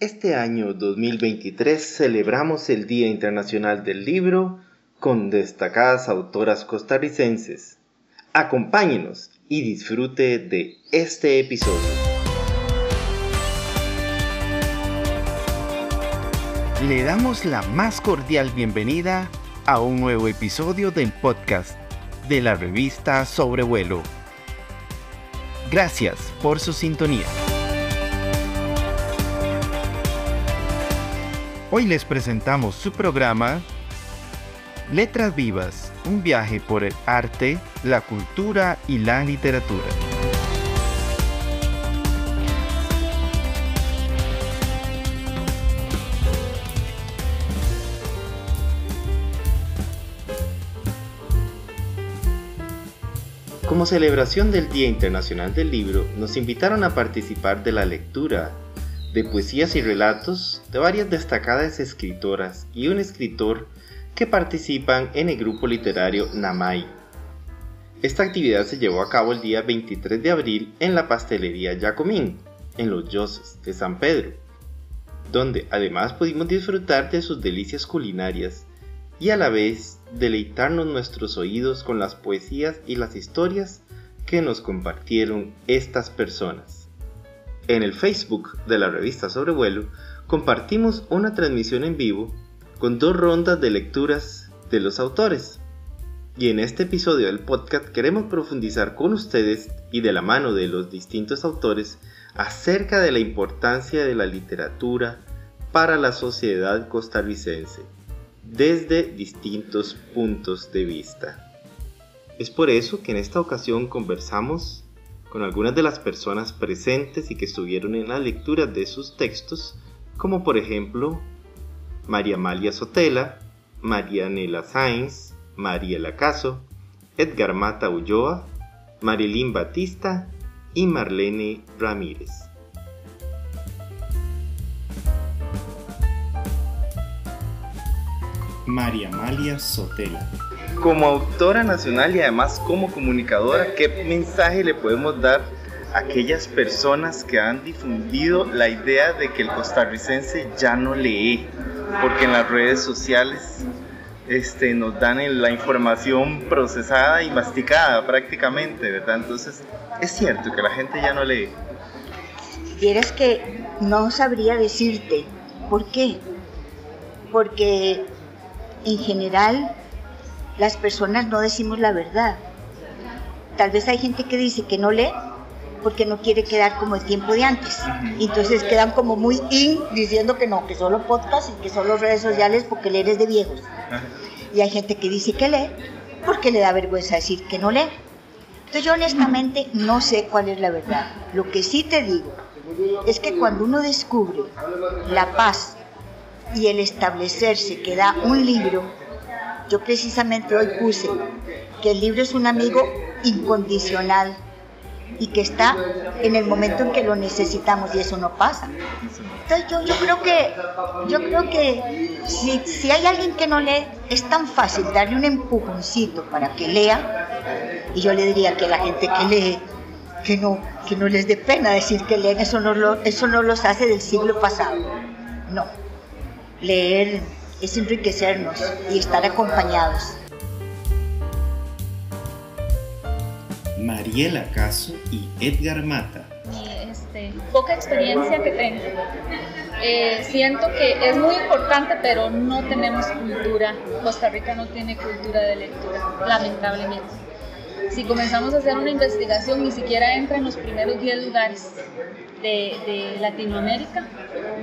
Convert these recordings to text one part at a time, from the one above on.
Este año 2023 celebramos el Día Internacional del Libro con destacadas autoras costarricenses. Acompáñenos y disfrute de este episodio. Le damos la más cordial bienvenida a un nuevo episodio del podcast de la revista Sobrevuelo. Gracias por su sintonía. Hoy les presentamos su programa Letras Vivas, un viaje por el arte, la cultura y la literatura. Como celebración del Día Internacional del Libro, nos invitaron a participar de la lectura de poesías y relatos de varias destacadas escritoras y un escritor que participan en el grupo literario Namai. Esta actividad se llevó a cabo el día 23 de abril en la pastelería Jacomín, en los Yoses de San Pedro, donde además pudimos disfrutar de sus delicias culinarias y a la vez deleitarnos nuestros oídos con las poesías y las historias que nos compartieron estas personas. En el Facebook de la revista Sobrevuelo compartimos una transmisión en vivo con dos rondas de lecturas de los autores. Y en este episodio del podcast queremos profundizar con ustedes y de la mano de los distintos autores acerca de la importancia de la literatura para la sociedad costarricense desde distintos puntos de vista. Es por eso que en esta ocasión conversamos con algunas de las personas presentes y que estuvieron en la lectura de sus textos, como por ejemplo María Amalia Sotela, María Nela Sáenz, María Lacaso, Edgar Mata Ulloa, Marilyn Batista y Marlene Ramírez. María Amalia Sotela como autora nacional y además como comunicadora, ¿qué mensaje le podemos dar a aquellas personas que han difundido la idea de que el costarricense ya no lee? Porque en las redes sociales este, nos dan la información procesada y masticada prácticamente, ¿verdad? Entonces, es cierto que la gente ya no lee. Quieres que no sabría decirte por qué. Porque en general las personas no decimos la verdad. Tal vez hay gente que dice que no lee porque no quiere quedar como el tiempo de antes. Entonces quedan como muy in diciendo que no, que solo podcast y que solo redes sociales porque leer es de viejos. Y hay gente que dice que lee porque le da vergüenza decir que no lee. Entonces yo honestamente no sé cuál es la verdad. Lo que sí te digo es que cuando uno descubre la paz y el establecerse que da un libro, yo precisamente hoy puse que el libro es un amigo incondicional y que está en el momento en que lo necesitamos y eso no pasa. Entonces yo, creo que, yo creo que si, si, hay alguien que no lee, es tan fácil darle un empujoncito para que lea y yo le diría que la gente que lee, que no, que no les dé pena decir que leen, eso no, lo, eso no los hace del siglo pasado. No, leer es enriquecernos y estar acompañados. Mariela Caso y Edgar Mata. Este, poca experiencia que tengo. Eh, siento que es muy importante, pero no tenemos cultura. Costa Rica no tiene cultura de lectura, lamentablemente si comenzamos a hacer una investigación, ni siquiera entra en los primeros 10 lugares de, Latinoamérica,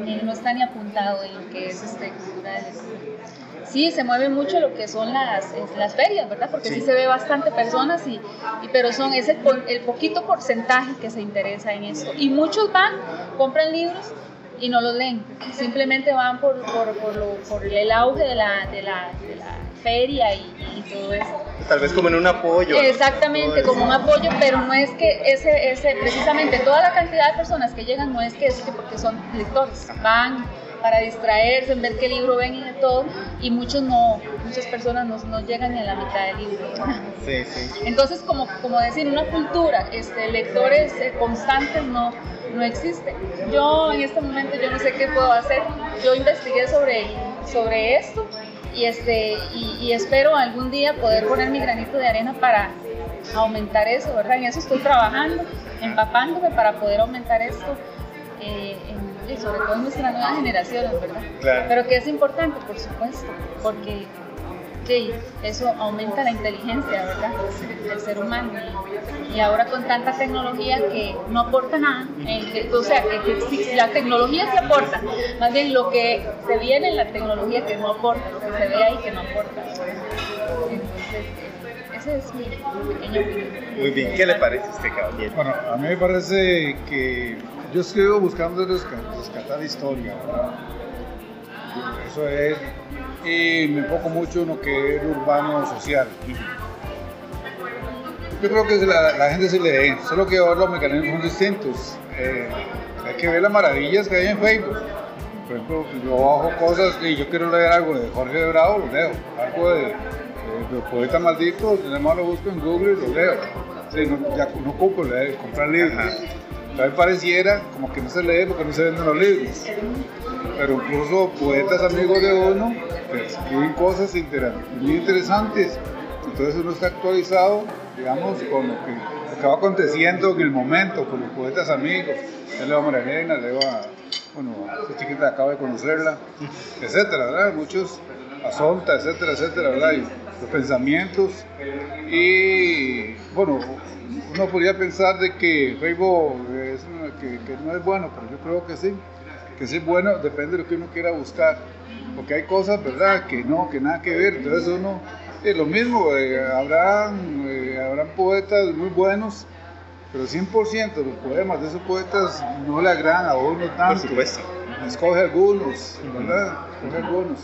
y no está ni apuntado en lo que es este, cultura. Sí, se mueve mucho lo que son las, las ferias, ¿verdad? Porque sí. se ve bastante personas, y, pero son ese el poquito porcentaje que se interesa en esto. Y muchos van, compran libros y no los leen, simplemente van por, por, por, lo, por el auge de la, de la, de la feria y, y, todo eso. Tal vez como en un apoyo. Exactamente, como un apoyo, pero no es que ese, ese, precisamente toda la cantidad de personas que llegan no es que es que porque son lectores, van para distraerse, en ver qué libro ven y de todo, y muchos no, muchas personas no, no llegan ni a la mitad del libro. Sí, sí. Entonces, como, como decir, una cultura, este, lectores eh, constantes no, no existe. Yo en este momento yo no sé qué puedo hacer. Yo investigué sobre, sobre esto y, este, y, y espero algún día poder poner mi granito de arena para aumentar eso, ¿verdad? En eso estoy trabajando, empapándome para poder aumentar esto. Y sobre todo en nuestras nuevas generaciones, ¿verdad? Claro. Pero que es importante, por supuesto, porque sí, eso aumenta la inteligencia, ¿verdad? Del ser humano. Y, ahora con tanta tecnología que no aporta nada, eh, o sea, que, que la tecnología sí aporta, más bien lo que se viene en la tecnología que no aporta, lo que se ve ahí que no aporta. Entonces, ese es mi pequeño opinión. Muy bien, ¿qué le parece a usted, caballero? Bueno, a mí me parece que yo escribo buscando resca- rescatar historia, ¿verdad? Eso es, y me enfoco mucho en lo que es urbano social. Yo creo que la, la gente se lee, solo que ahora los mecanismos son distintos. Eh, hay que ver las maravillas que hay en Facebook. Por ejemplo, yo bajo cosas y yo quiero leer algo de Jorge Bravo, lo leo. Algo de, de, Poeta Maldito, nada más lo busco en Google y lo leo. Sí, no, ya no ocupo leer, comprar libros. Mí pareciera como que no se lee porque no se venden los libros. Pero incluso poetas amigos de uno escriben cosas muy interesantes. Entonces uno está actualizado, digamos, con lo que, va aconteciendo en el momento, con los poetas amigos. Ya leo a María Elena, leo a, bueno, esta chiquita acabo de conocerla, etcétera, ¿verdad? Muchos, a Sonta, etcétera, etcétera, ¿verdad? Los pensamientos. Y, bueno, uno podría pensar de que Facebook es que, que no es bueno, pero yo creo que sí. Que sí es bueno, depende de lo que uno quiera buscar. Porque hay cosas, ¿verdad?, que no, que nada que ver. Entonces uno, es lo mismo, eh, habrán, eh, habrán poetas muy buenos, pero 100% de los poemas de esos poetas no le agradan a uno tanto. Por supuesto. Escoge algunos, ¿verdad? Escoge algunos.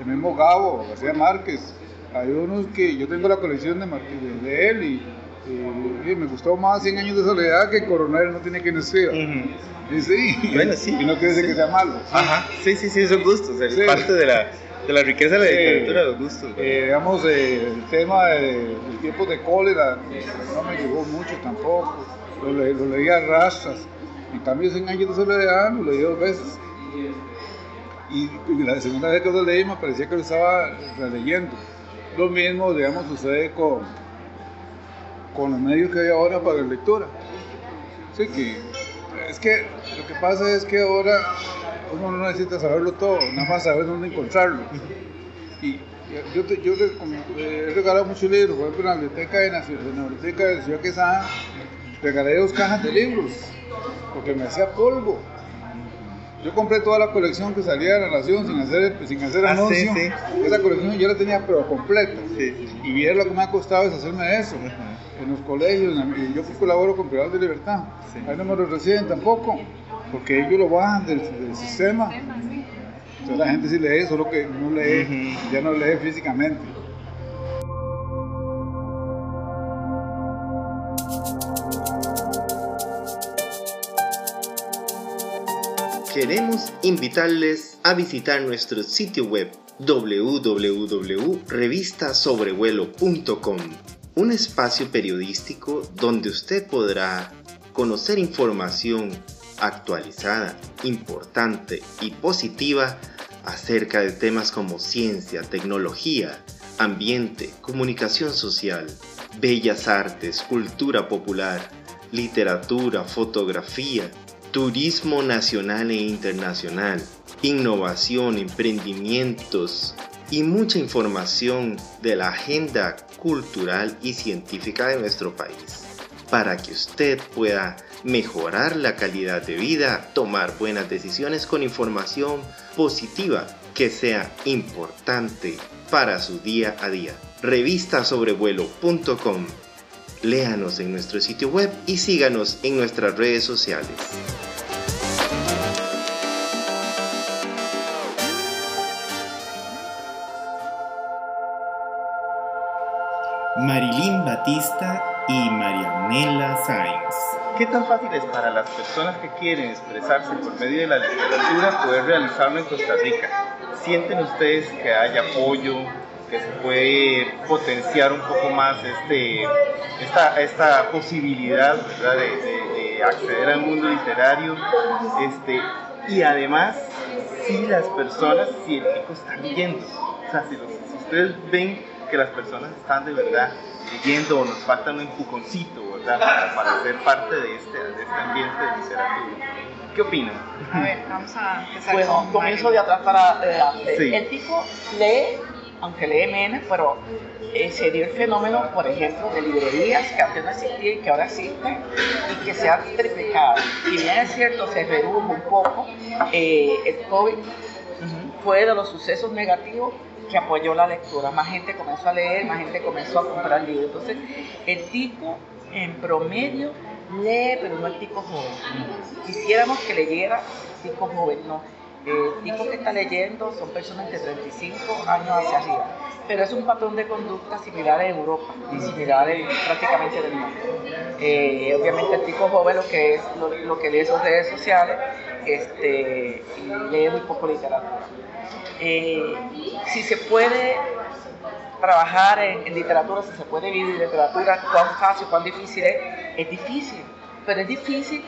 El mismo Gabo, García Márquez. Hay unos que yo tengo la colección de, él y, y- me gustó más 100 años de soledad que Coronel no tiene quien escriba. Ujú. Y sí. Bueno, sí. Y no quiere decir que sea malo. Ajá, sí, sí, sí, son gustos, es Sí. parte de la, de la riqueza de la literatura, los gustos. Eh, digamos, eh, el tema de- del tiempo de cólera no me llegó mucho tampoco. Lo, le- lo leí a rastras. En cambio, 100 años de soledad lo leí dos veces. Y, y la segunda vez que lo leí me parecía que lo estaba releyendo. Lo mismo, digamos, sucede con, con los medios que hay ahora para la lectura. Sí, que es que lo que pasa es que ahora uno no necesita saberlo todo, nada más saber dónde encontrarlo. Y yo, te- yo eh, he regalado muchos libros, por ejemplo, en la biblioteca de, Nacio- en la biblioteca de Ciudad Quesada, regalé dos cajas de libros, porque me hacía polvo. Yo compré toda la colección que salía de la Nación sin hacer, sin hacer Ah, anuncio. sí. Esa colección yo la tenía pero completa. Sí. Y viera lo que me ha costado deshacerme de eso. En los colegios, en- y yo que colaboro con Privados de Libertad. Ahí no me lo reciben tampoco, porque ellos lo bajan del, del sistema. Entonces la gente sí lee, solo que no lee, ya no lee físicamente. Queremos invitarles a visitar nuestro sitio web www.revistasobrevuelo.com, un espacio periodístico donde usted podrá conocer información actualizada, importante y positiva acerca de temas como ciencia, tecnología, ambiente, comunicación social, bellas artes, cultura popular, literatura, fotografía, turismo nacional e internacional, innovación, emprendimientos y mucha información de la agenda cultural y científica de nuestro país, para que usted pueda mejorar la calidad de vida, tomar buenas decisiones con información positiva que sea importante para su día a día. Revistasobrevuelo.com Léanos en nuestro sitio web y síganos en nuestras redes sociales. Marilyn Batista y Marianela Sainz. ¿Qué tan fácil es para las personas que quieren expresarse por medio de la literatura poder realizarlo en Costa Rica? ¿Sienten ustedes que hay apoyo, que se puede potenciar un poco más este, esta, esta posibilidad de, acceder al mundo literario? Este, y además, si las personas, si el pico está leyendo, o sea, si, si ustedes ven que las personas están de verdad leyendo o nos falta un empujoncito, ¿verdad? Para ser parte de este, de este ambiente de literatura. ¿Qué opinan? A ver, vamos a empezar Bueno, con comienzo de atrás para adelante. Sí. El tipo lee, aunque lee menos, pero eh, se dio el fenómeno, por ejemplo, de librerías que antes no existían y que ahora existen y que se han triplicado. Si bien es cierto, se redujo un poco, eh, el COVID fue de los sucesos negativos que apoyó la lectura. Más gente comenzó a leer, más gente comenzó a comprar libros. Entonces, el tipo en promedio lee, pero no el tico joven. Quisiéramos que leyera el tico joven, no. El tico que está leyendo son personas de 35 años hacia arriba. Pero es un patrón de conducta similar en Europa y similar en prácticamente en el mundo. Eh, obviamente el tico joven lo que es lo, que lee sus redes sociales este, y lee muy poco literatura. Eh, si se puede trabajar en, en, literatura, si se puede vivir literatura, cuán fácil, cuán difícil es, es difícil, pero es difícil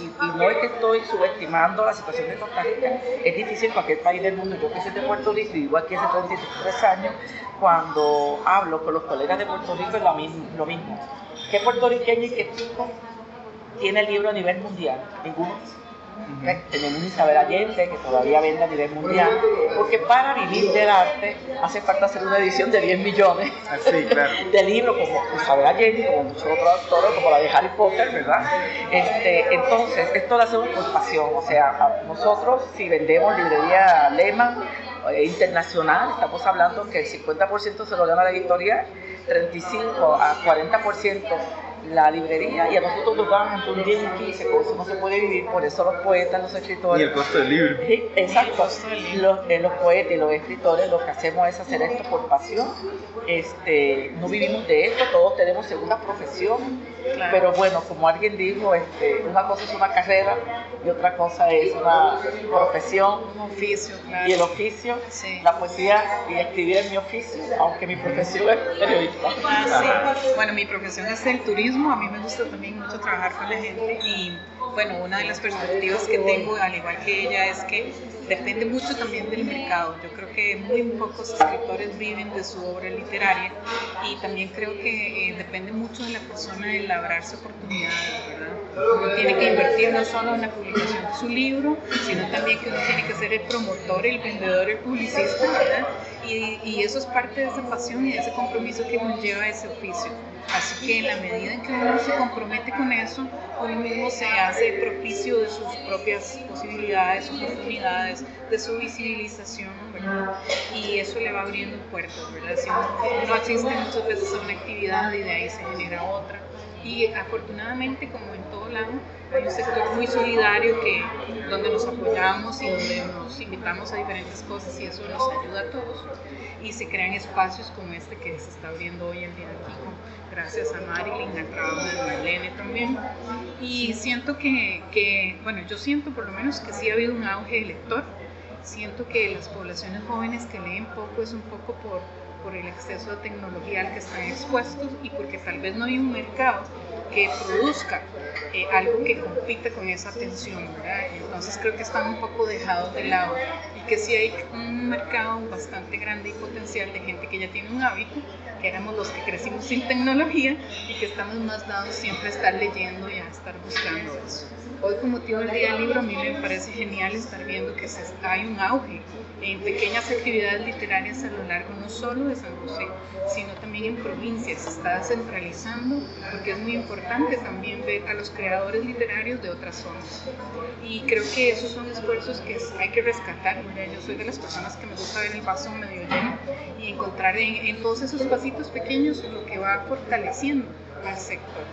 y, no es que estoy subestimando la situación de Costa Rica, es difícil cualquier país del mundo. Yo que soy de Puerto Rico y vivo aquí hace 33 años, cuando hablo con los colegas de Puerto Rico es lo mismo. Lo mismo. ¿Qué puertorriqueño y qué chico tiene el libro a nivel mundial? Ninguno. Uh -huh. Tenemos Isabel Allende, que todavía vende a nivel mundial, porque para vivir del arte hace falta hacer una edición de 10 millones sí, claro. de libros, como Isabel Allende, como muchos otros autores, como la de Harry Potter, ¿verdad? Este, entonces, esto lo hacemos por pasión, o sea, nosotros si vendemos librería Lehman eh, internacional, estamos hablando que el 50% se lo gana la editorial, 35 a 40% la librería y a nosotros nos dan entre un 10 y 15, con eso no se puede vivir, por eso los poetas, los escritores. Y el costo del libro. Sí, exacto. Los, eh, los, poetas y los escritores lo que hacemos es hacer esto por pasión. Este, no vivimos de esto, todos tenemos segunda profesión, claro. pero bueno, como alguien dijo, este, una cosa es una carrera y otra cosa es una profesión. Un oficio, claro. Y el oficio, sí. la poesía y escribir es mi oficio, aunque mi profesión es periodista. Ah, sí. Bueno, mi profesión es el turismo a mí me gusta también mucho trabajar con la gente y bueno, una de las perspectivas que tengo, al igual que ella, es que depende mucho también del mercado. Yo creo que muy pocos escritores viven de su obra literaria y también creo que eh, depende mucho de la persona de labrarse oportunidades. Uno tiene que invertir no solo en la publicación de su libro, sino también que uno tiene que ser el promotor, el vendedor, el publicista, ¿verdad? Y, y eso es parte de esa pasión y de ese compromiso que conlleva ese oficio. Así que en la medida en que uno se compromete con eso, uno mismo se hace propicio de sus propias posibilidades, oportunidades, de su visibilización, ¿verdad? Y eso le va abriendo puertas, ¿verdad? Si uno, uno asiste muchas veces a una actividad y de ahí se genera otra. Y afortunadamente, como en todo lado, hay un sector muy solidario que, donde nos apoyamos y donde nos invitamos a diferentes cosas y eso nos ayuda a todos. Y se crean espacios como este que se está abriendo hoy en día aquí, gracias a Marilyn, al trabajo de Marlene también. Y siento que, que, bueno, yo siento por lo menos que sí ha habido un auge de lector. Siento que las poblaciones jóvenes que leen poco es un poco por por el exceso de tecnología al que están expuestos y porque tal vez no hay un mercado que produzca eh, algo que compite con esa atención, ¿verdad? Entonces creo que están un poco dejados de lado que sí hay un mercado bastante grande y potencial de gente que ya tiene un hábito, que éramos los que crecimos sin tecnología y que estamos más dados siempre a estar leyendo y a estar buscando eso. Hoy con motivo del Día del Libro a mí me parece genial estar viendo que se, hay un auge en pequeñas actividades literarias a lo largo no solo de San José, sino también en provincias. Se está centralizando porque es muy importante también ver a los creadores literarios de otras zonas. Y creo que esos son esfuerzos que hay que rescatar. Yo soy de las personas que me gusta ver el vaso medio lleno y encontrar en, en todos esos pasitos pequeños lo que va fortaleciendo al sector.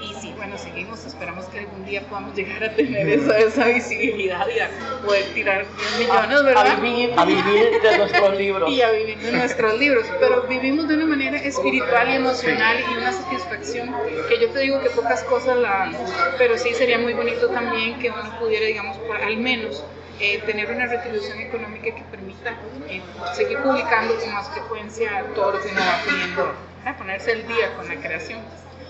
Y sí, bueno, seguimos, esperamos que algún día podamos llegar a tener esa, esa visibilidad y a poder tirar 10 millones, ¿verdad? A vivir, a vivir de nuestros libros. Y a vivir de nuestros libros, pero vivimos de una manera espiritual y emocional y una satisfacción que yo te digo que pocas cosas la... Pero sí sería muy bonito también que uno pudiera, digamos, por, al menos eh, tener una retribución económica que permita eh, seguir publicando con más frecuencia todo lo que uno va pidiendo, ponerse el día con la creación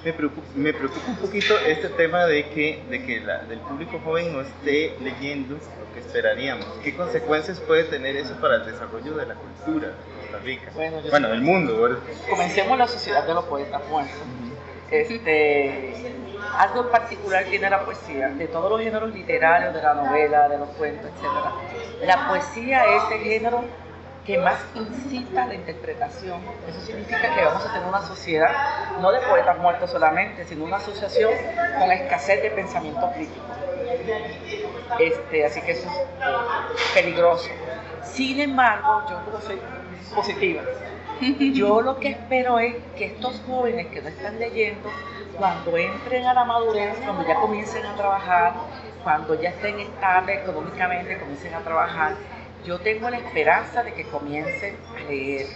me preocupa, me preocupa un poquito este tema de que, de que la, del público joven no esté leyendo lo que esperaríamos. ¿Qué consecuencias puede tener eso para el desarrollo de la cultura de Costa Rica? Bueno, bueno del mundo. ¿verdad? Comencemos la sociedad de los poetas muertos. Este, algo en particular tiene la poesía, de todos los géneros literarios, de la novela, de los cuentos, etc. La poesía es el género que más incita la interpretación. Eso significa que vamos a tener una sociedad, no de poetas muertos solamente, sino una asociación con escasez de pensamiento crítico. Este, así que eso es peligroso. Sin embargo, yo no soy positiva. Yo lo que espero es que estos jóvenes que no están leyendo, cuando entren a la madurez, cuando ya comiencen a trabajar, cuando ya estén estables económicamente, comiencen a trabajar, yo tengo la esperanza de que comiencen a leer.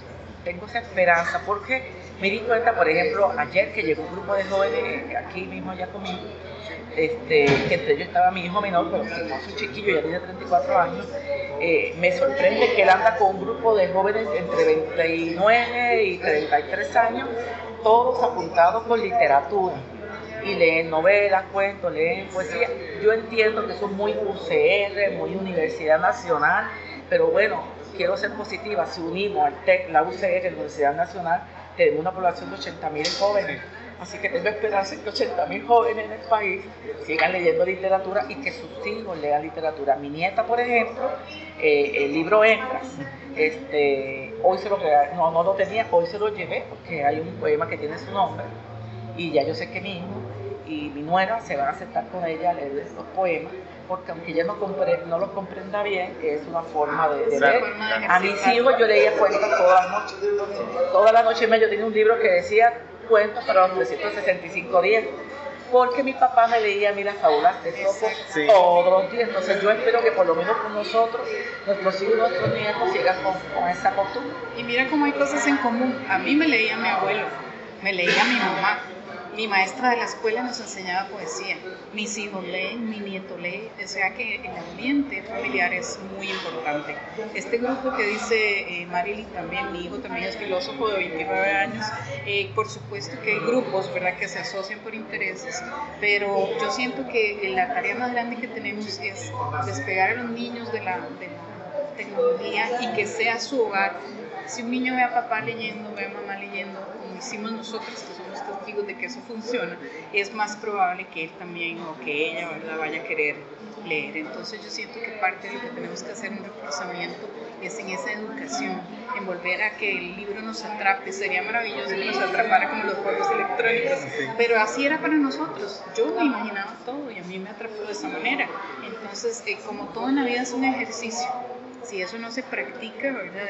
Tengo esa esperanza porque me di cuenta, por ejemplo, ayer que llegó un grupo de jóvenes aquí mismo ya conmigo, este, que entre ellos estaba mi hijo menor, pero que no es un chiquillo, ya tiene 34 años, eh, me sorprende que él anda con un grupo de jóvenes entre 29 y 33 años, todos apuntados con literatura y leen novelas, cuentos, leen poesía. Yo entiendo que son muy UCR, muy Universidad Nacional, pero bueno, quiero ser positiva, si unimos al TEC, la UCR, la Universidad Nacional, tenemos una población de 80.000 jóvenes. Así que tengo esperanza en que 80.000 jóvenes en el país sigan leyendo literatura y que sus hijos lean literatura. Mi nieta, por ejemplo, eh, el libro Hembras, este, hoy se lo no, no lo tenía, hoy se lo llevé porque hay un poema que tiene su nombre y ya yo sé que mi hijo y mi nuera se van a sentar con ella a leer los poemas porque aunque ella no, no lo comprenda bien, es una forma de, leer. A mis hijos yo leía cuentos toda la noche. Toda la noche yo tenía un libro que decía cuentos para los 365 días. Porque mi papá me leía a mí las fábulas de Sopo todos los días. Entonces yo espero que por lo menos con nosotros, nuestros hijos y nuestros nietos sigan con, con esa costumbre. Y mira cómo hay cosas en común. A mí me leía mi abuelo, me leía mi mamá, mi maestra de la escuela nos enseñaba poesía. Mis hijos leen, mi nieto lee. O sea que el ambiente familiar es muy importante. Este grupo que dice eh, Marily también, mi hijo también es filósofo de 29 años. Eh, por supuesto que hay grupos, ¿verdad?, que se asocian por intereses. Pero yo siento que la tarea más grande que tenemos es despegar a los niños de la, de la tecnología y que sea su hogar. Si un niño ve a papá leyendo, ve a mamá leyendo, como hicimos nosotros, que de que eso funciona, es más probable que él también o que ella la vaya a querer leer. Entonces yo siento que parte de lo que tenemos que hacer un reforzamiento es en esa educación, en volver a que el libro nos atrape. Sería maravilloso que nos atrapara como los juegos electrónicos, pero así era para nosotros. Yo me imaginaba todo y a mí me atrapó de esa manera. Entonces, eh, como todo en la vida es un ejercicio, si eso no se practica, ¿verdad?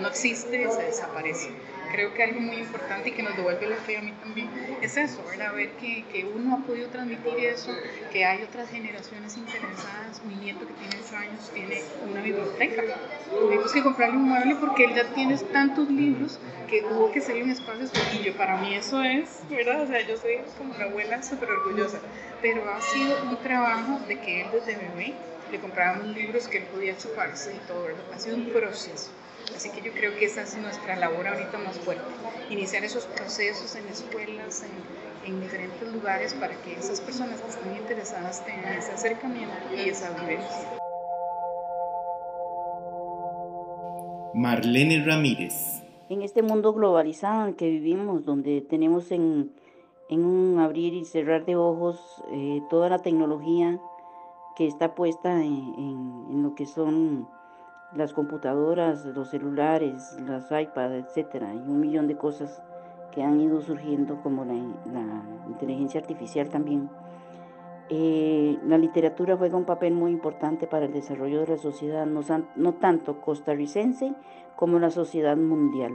no existe, se desaparece creo que algo muy importante y que nos devuelve la fe a mí también es eso, ¿verdad? Ver que, que, uno ha podido transmitir eso, que hay otras generaciones interesadas. Mi nieto que tiene 8 años tiene una biblioteca. Tuvimos que comprarle un mueble porque él ya tiene tantos libros que hubo que hacerle un espacio yo para mí eso es, ¿verdad? O sea, yo soy como una abuela súper orgullosa, pero ha sido un trabajo de que él desde bebé le comprábamos libros que él podía chuparse y todo, ¿verdad? Ha sido un proceso. Así que yo creo que esa es nuestra labor ahorita más fuerte, iniciar esos procesos en escuelas, en, diferentes lugares para que esas personas que están interesadas tengan ese acercamiento y esa vivencia. Marlene Ramírez. En este mundo globalizado en que vivimos, donde tenemos en, un abrir y cerrar de ojos eh, toda la tecnología que está puesta en lo que son las computadoras, los celulares, las iPads, etcétera, y un millón de cosas que han ido surgiendo como la, inteligencia artificial también. Eh, la literatura juega un papel muy importante para el desarrollo de la sociedad, no, no tanto costarricense como la sociedad mundial.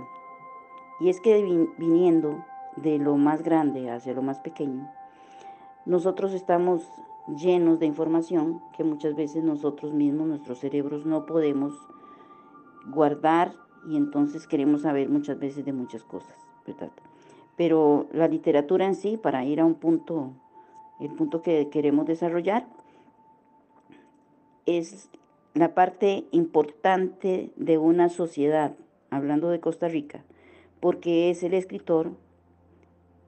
Y es que viniendo de lo más grande hacia lo más pequeño, nosotros estamos llenos de información que muchas veces nosotros mismos, nuestros cerebros, no podemos guardar y entonces queremos saber muchas veces de muchas cosas, ¿verdad? Pero la literatura en sí, para ir a un punto, el punto que queremos desarrollar, es la parte importante de una sociedad, hablando de Costa Rica, porque es el escritor,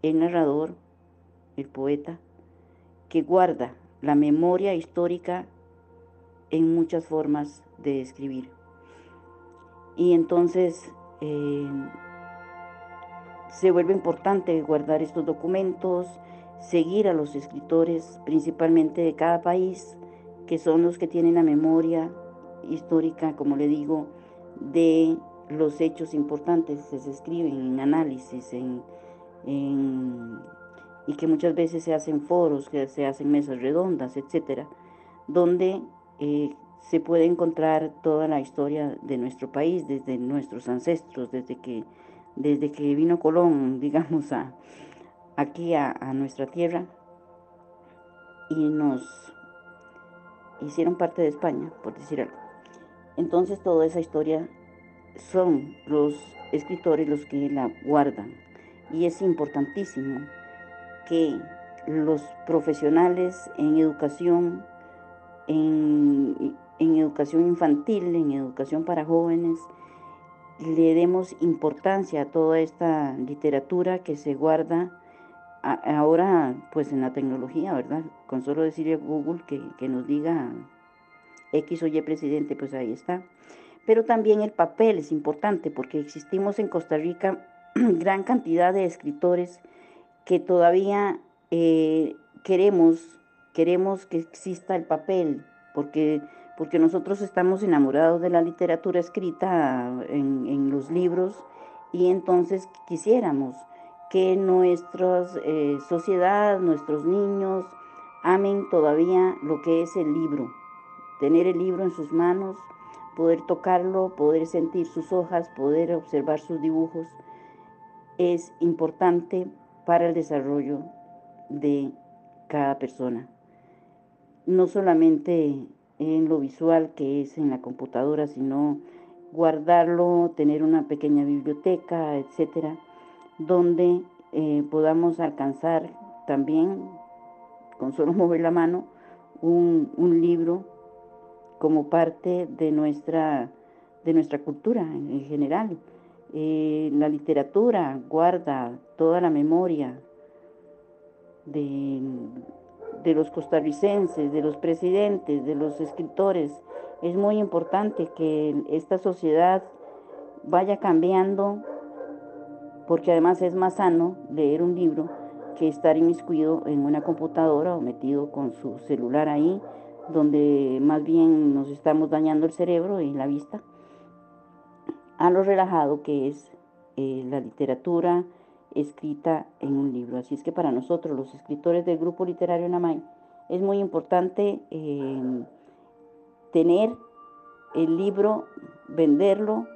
el narrador, el poeta, que guarda la memoria histórica en muchas formas de escribir. Y entonces eh, se vuelve importante guardar estos documentos, seguir a los escritores, principalmente de cada país, que son los que tienen la memoria histórica, como le digo, de los hechos importantes se escriben en análisis, en, y que muchas veces se hacen foros, que se hacen mesas redondas, etcétera, donde eh, se puede encontrar toda la historia de nuestro país, desde nuestros ancestros, desde que, desde que vino Colón, digamos, a, aquí a, a nuestra tierra y nos hicieron parte de España, por decir algo. Entonces toda esa historia son los escritores los que la guardan y es importantísimo que los profesionales en educación, en, educación infantil, en educación para jóvenes, le demos importancia a toda esta literatura que se guarda ahora pues en la tecnología, ¿verdad? Con solo decirle a Google que, que nos diga X o Y presidente, pues ahí está. Pero también el papel es importante porque existimos en Costa Rica gran cantidad de escritores que todavía eh, queremos, queremos que exista el papel, porque, porque nosotros estamos enamorados de la literatura escrita en, en los libros y entonces quisiéramos que nuestra eh, sociedad, nuestros niños, amen todavía lo que es el libro, tener el libro en sus manos, poder tocarlo, poder sentir sus hojas, poder observar sus dibujos, es importante para el desarrollo de cada persona. No solamente en lo visual que es en la computadora, sino guardarlo, tener una pequeña biblioteca, etcétera, donde eh, podamos alcanzar también, con solo mover la mano, un, libro como parte de nuestra, de nuestra cultura en general. Eh, la literatura guarda toda la memoria de, de, los costarricenses, de los presidentes, de los escritores. Es muy importante que esta sociedad vaya cambiando porque además es más sano leer un libro que estar inmiscuido en una computadora o metido con su celular ahí, donde más bien nos estamos dañando el cerebro y la vista, a lo relajado que es eh, la literatura escrita en un libro. Así es que para nosotros, los escritores del grupo literario Namay, es muy importante eh, tener el libro, venderlo.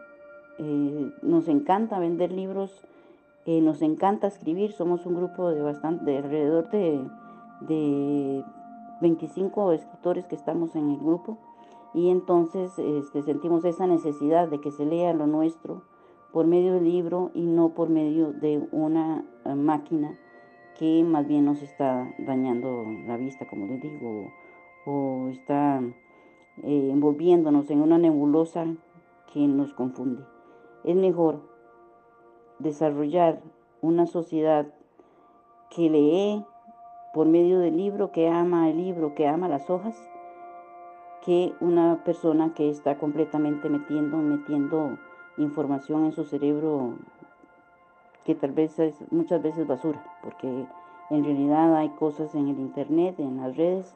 Eh, nos encanta vender libros eh, nos encanta escribir, somos un grupo de bastante, de alrededor de, de 25 escritores que estamos en el grupo y entonces este, sentimos esa necesidad de que se lea lo nuestro por medio del libro y no por medio de una eh, máquina que más bien nos está dañando la vista, como les digo, o, está eh, envolviéndonos en una nebulosa que nos confunde. Es mejor desarrollar una sociedad que lee por medio del libro, que ama el libro, que ama las hojas, que una persona que está completamente metiendo, metiendo información en su cerebro que tal vez es muchas veces basura, porque en realidad hay cosas en el internet, en las redes,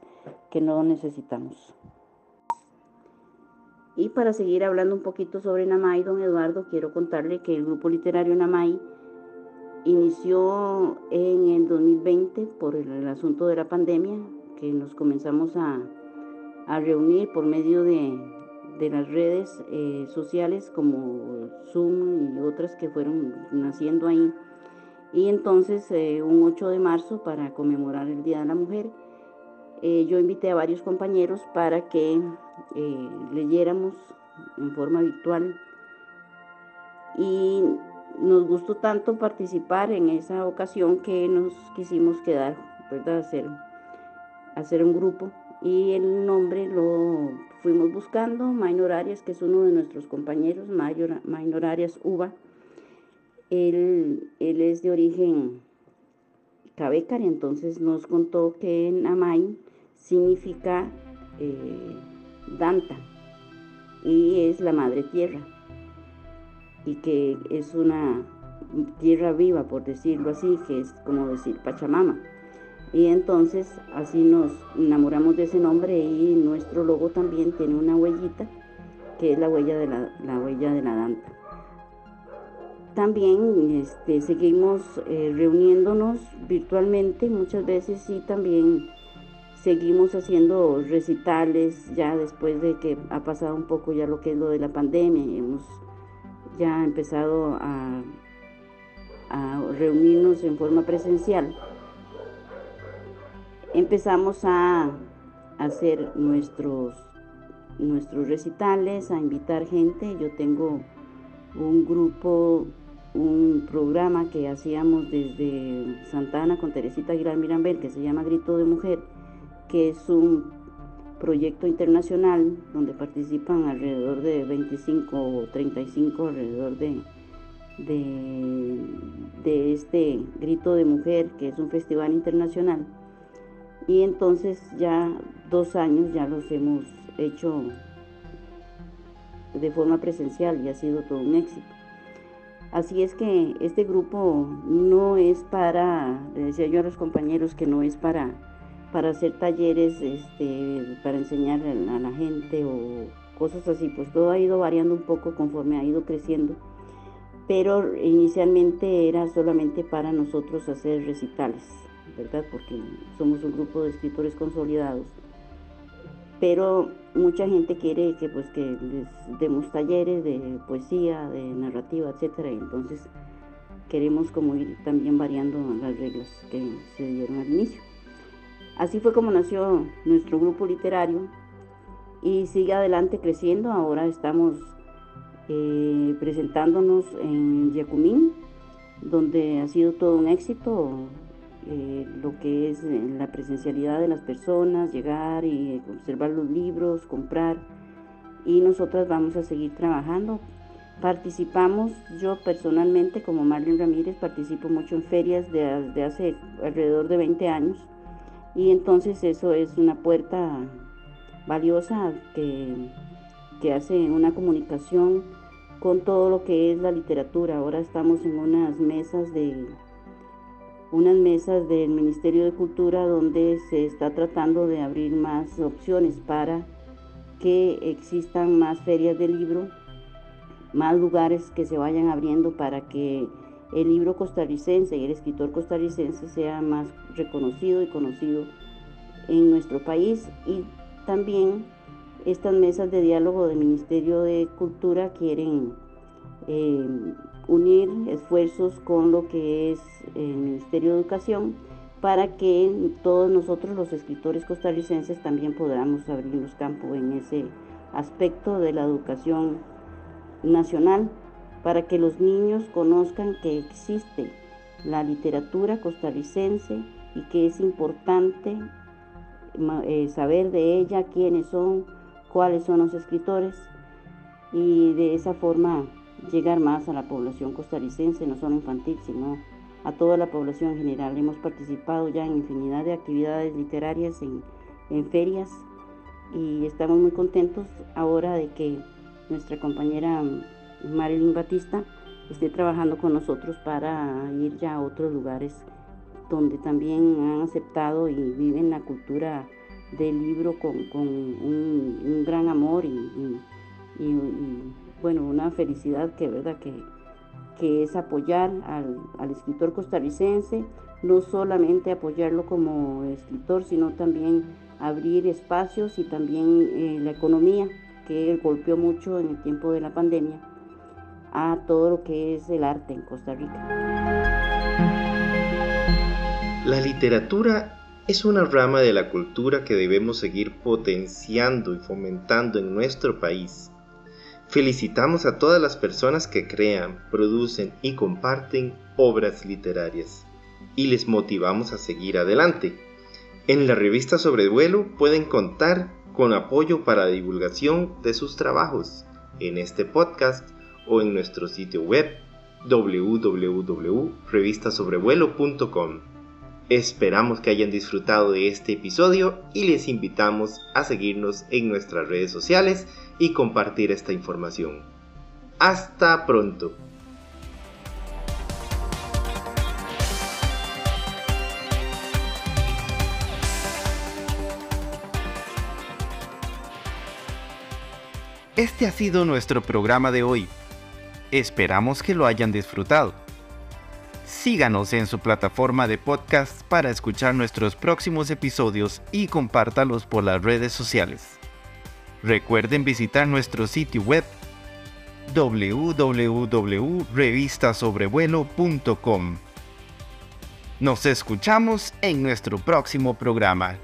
que no necesitamos. Y para seguir hablando un poquito sobre Namay, don Eduardo, quiero contarle que el grupo literario Namay inició en el 2020 por el, asunto de la pandemia, que nos comenzamos a, reunir por medio de, las redes eh, sociales como Zoom y otras que fueron naciendo ahí. Y entonces, eh, un 8 de marzo, para conmemorar el Día de la Mujer, eh, yo invité a varios compañeros para que eh, leyéramos en forma virtual y nos gustó tanto participar en esa ocasión que nos quisimos quedar, ¿verdad? Hacer, hacer un grupo y el nombre lo fuimos buscando, Minor Arias, que es uno de nuestros compañeros, Minor, Arias Uva. Él, es de origen cabecar y entonces nos contó que en Amay significa eh, Danta y es la madre tierra y que es una tierra viva, por decirlo así, que es como decir Pachamama. Y entonces así nos enamoramos de ese nombre y nuestro logo también tiene una huellita, que es la huella de la, huella de la Danta. También este, seguimos eh, reuniéndonos virtualmente muchas veces y también seguimos haciendo recitales ya después de que ha pasado un poco ya lo que es lo de la pandemia hemos ya empezado a, reunirnos en forma presencial. Empezamos a hacer nuestros, nuestros recitales, a invitar gente. Yo tengo un grupo, un programa que hacíamos desde Santana con Teresita Aguilar Mirambel que se llama Grito de Mujer que es un proyecto internacional donde participan alrededor de 25 o 35 alrededor de, de, este Grito de Mujer, que es un festival internacional. Y entonces ya dos años ya los hemos hecho de forma presencial y ha sido todo un éxito. Así es que este grupo no es para, le decía yo a los compañeros que no es para para hacer talleres este, para enseñar a la gente o cosas así, pues todo ha ido variando un poco conforme ha ido creciendo, pero inicialmente era solamente para nosotros hacer recitales, ¿verdad? Porque somos un grupo de escritores consolidados, pero mucha gente quiere que pues que les demos talleres de poesía, de narrativa, etcétera, entonces queremos como ir también variando las reglas que se dieron al inicio. Así fue como nació nuestro grupo literario y sigue adelante creciendo. Ahora estamos eh, presentándonos en Yacumín, donde ha sido todo un éxito eh, lo que es eh, la presencialidad de las personas, llegar y observar los libros, comprar. Y nosotras vamos a seguir trabajando. Participamos, yo personalmente como Marlene Ramírez, participo mucho en ferias de, de hace alrededor de 20 años y entonces eso es una puerta valiosa que, hace una comunicación con todo lo que es la literatura. Ahora estamos en unas mesas de unas mesas del Ministerio de Cultura donde se está tratando de abrir más opciones para que existan más ferias de libro, más lugares que se vayan abriendo para que el libro costarricense y el escritor costarricense sea más reconocido y conocido en nuestro país. Y también estas mesas de diálogo del Ministerio de Cultura quieren eh, unir esfuerzos con lo que es el Ministerio de Educación para que todos nosotros los escritores costarricenses también podamos abrir los campos en ese aspecto de la educación nacional para que los niños conozcan que existe la literatura costarricense y que es importante eh, saber de ella quiénes son, cuáles son los escritores y de esa forma llegar más a la población costarricense, no solo infantil, sino a toda la población en general. Hemos participado ya en infinidad de actividades literarias, en, en ferias y estamos muy contentos ahora de que nuestra compañera Marilyn Batista esté trabajando con nosotros para ir ya a otros lugares donde también han aceptado y viven la cultura del libro con, un, gran amor y, bueno, una felicidad que, ¿verdad? que, que es apoyar al, escritor costarricense, no solamente apoyarlo como escritor, sino también abrir espacios y también eh, la economía que golpeó mucho en el tiempo de la pandemia a todo lo que es el arte en Costa Rica. La literatura es una rama de la cultura que debemos seguir potenciando y fomentando en nuestro país. Felicitamos a todas las personas que crean, producen y comparten obras literarias y les motivamos a seguir adelante. En la revista Sobrevuelo pueden contar con apoyo para divulgación de sus trabajos en este podcast o en nuestro sitio web www.revistasobrevuelo.com. Esperamos que hayan disfrutado de este episodio y les invitamos a seguirnos en nuestras redes sociales y compartir esta información. Hasta pronto. Este ha sido nuestro programa de hoy. Esperamos que lo hayan disfrutado. Síganos en su plataforma de podcast para escuchar nuestros próximos episodios y compártalos por las redes sociales. Recuerden visitar nuestro sitio web www.revistasobrevuelo.com. Nos escuchamos en nuestro próximo programa.